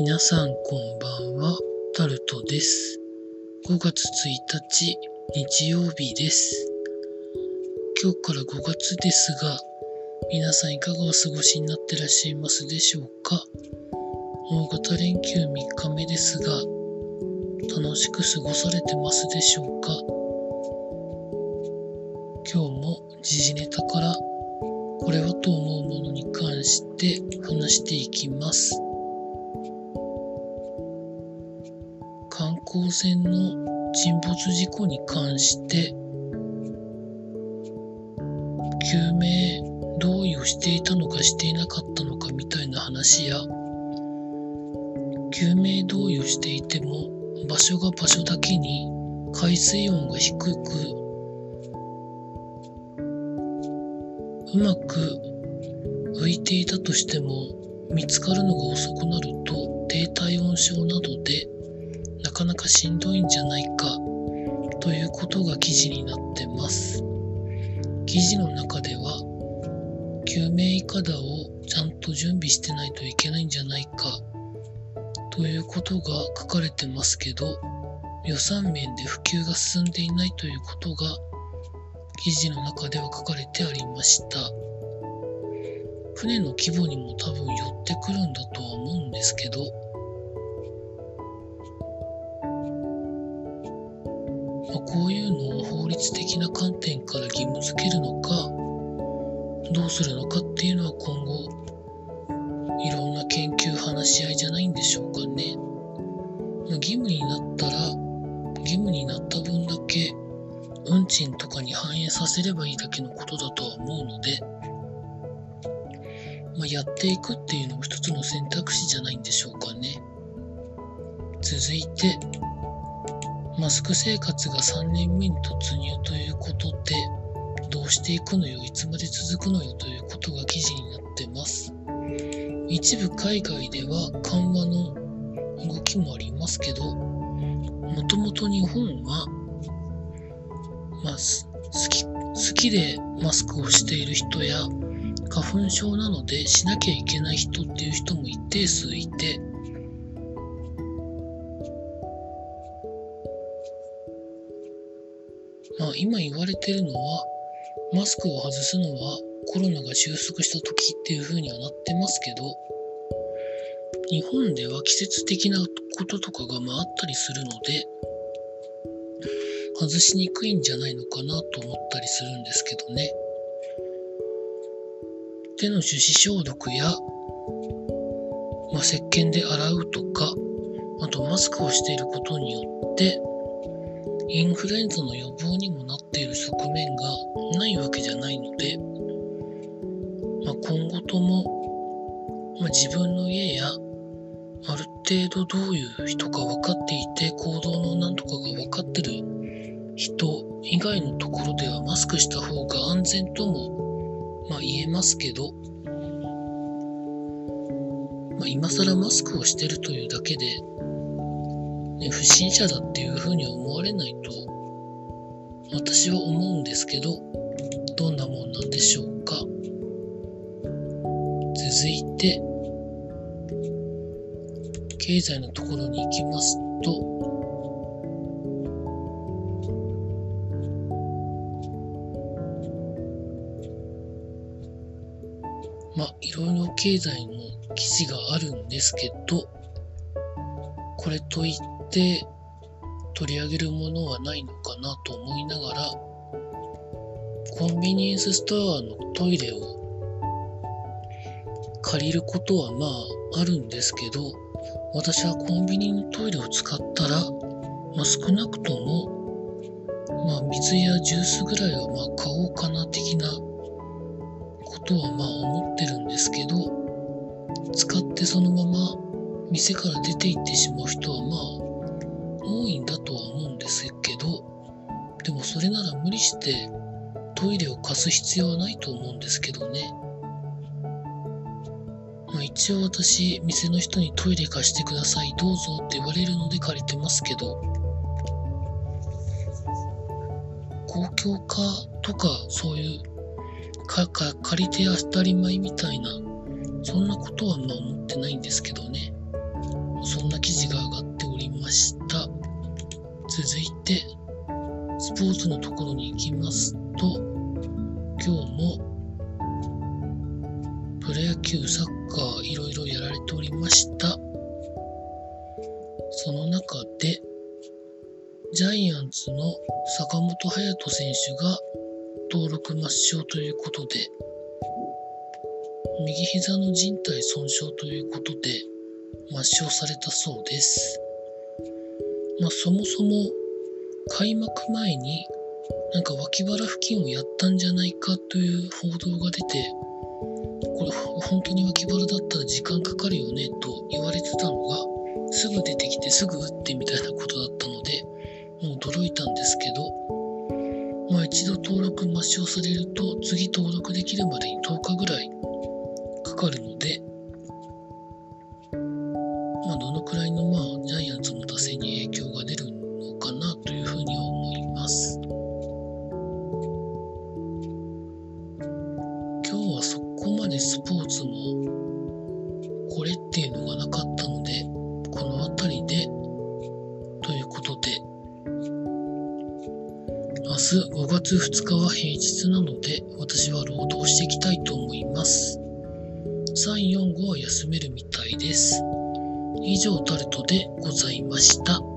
皆さんこんばんは、タルトです。5月1日、日曜日です。今日から5月ですが、皆さんいかがお過ごしになってらっしゃいますでしょうか？大型連休3日目ですが、楽しく過ごされてますでしょうか？今日も時事ネタからこれはと思うものに関して話していきます。観光船の沈没事故に関して救命同意をしていたのかしていなかったのかみたいな話や救命同意をしていても場所が場所だけに海水温が低くうまく浮いていたとしても見つかるのが遅くなると低体温症などでかなかしんどいんじゃないかということが記事になってます。記事の中では救命いかだをちゃんと準備してないといけないんじゃないかということが書かれてますけど予算面で普及が進んでいないということが記事の中では書かれてありました。船の規模にも多分寄ってくるんだとは思うんですけどこういうのを法律的な観点から義務付けるのかどうするのかっていうのは今後いろんな研究話し合いじゃないんでしょうかね。義務になったら義務になった分だけ運賃とかに反映させればいいだけのことだとは思うので、まあ、やっていくっていうのも一つの選択肢じゃないんでしょうかね。続いてマスク生活が3年目に突入ということで、どうしていくのよ、いつまで続くのよということが記事になってます。一部海外では緩和の動きもありますけど、もともと日本は、まあ、好き、好きでマスクをしている人や、花粉症なのでしなきゃいけない人っていう人も一定数いて、まあ、今言われてるのは、マスクを外すのはコロナが収束した時っていう風にはなってますけど、日本では季節的なこととかがまああったりするので、外しにくいんじゃないのかなと思ったりするんですけどね。手の手指消毒や、まあ、石鹸で洗うとか、あとマスクをしていることによって、インフルエンザの予防にもなっている側面がないわけじゃないので、まあ、今後とも、まあ、自分の家やある程度どういう人か分かっていて行動の何とかが分かってる人以外のところではマスクした方が安全とも、まあ、言えますけど、まあ、今更マスクをしてるというだけでね、不審者だっていうふうに思われないと私は思うんですけどどんなもんなんでしょうか。続いて経済のところに行きますとまあいろいろ経済の記事があるんですけどこれといって取り上げるものはないのかなと思いながらコンビニエンスストアのトイレを借りることはまああるんですけど私はコンビニのトイレを使ったら、まあ、少なくとも、まあ、水やジュースぐらいはまあ買おうかな的なことはまあ思ってるんですけど使ってそのまま店から出て行ってしまう人はまあ多いんだとは思うんですけどでもそれなら無理してトイレを貸す必要はないと思うんですけどねまあ一応私店の人にトイレ貸してくださいどうぞって言われるので借りてますけど公共化とかそういうかか借りて当たり前みたいなそんなことはまあ思ってないんですけどね。そんな記事が上がっておりました。続いて、スポーツのところに行きますと、今日もプロ野球、サッカー、いろいろやられておりました。その中で、ジャイアンツの坂本勇人選手が登録抹消ということで、右膝の靭帯損傷ということで抹消されたそうです。まあそもそも開幕前になんか脇腹付近をやったんじゃないかという報道が出て、これ本当に脇腹だったら時間かでスポーツもこれっていうのがなかったので、この辺りでということで明日5月2日は平日なので、私は労働していきたいと思います。3、4、5は休めるみたいです。以上タルトでございました。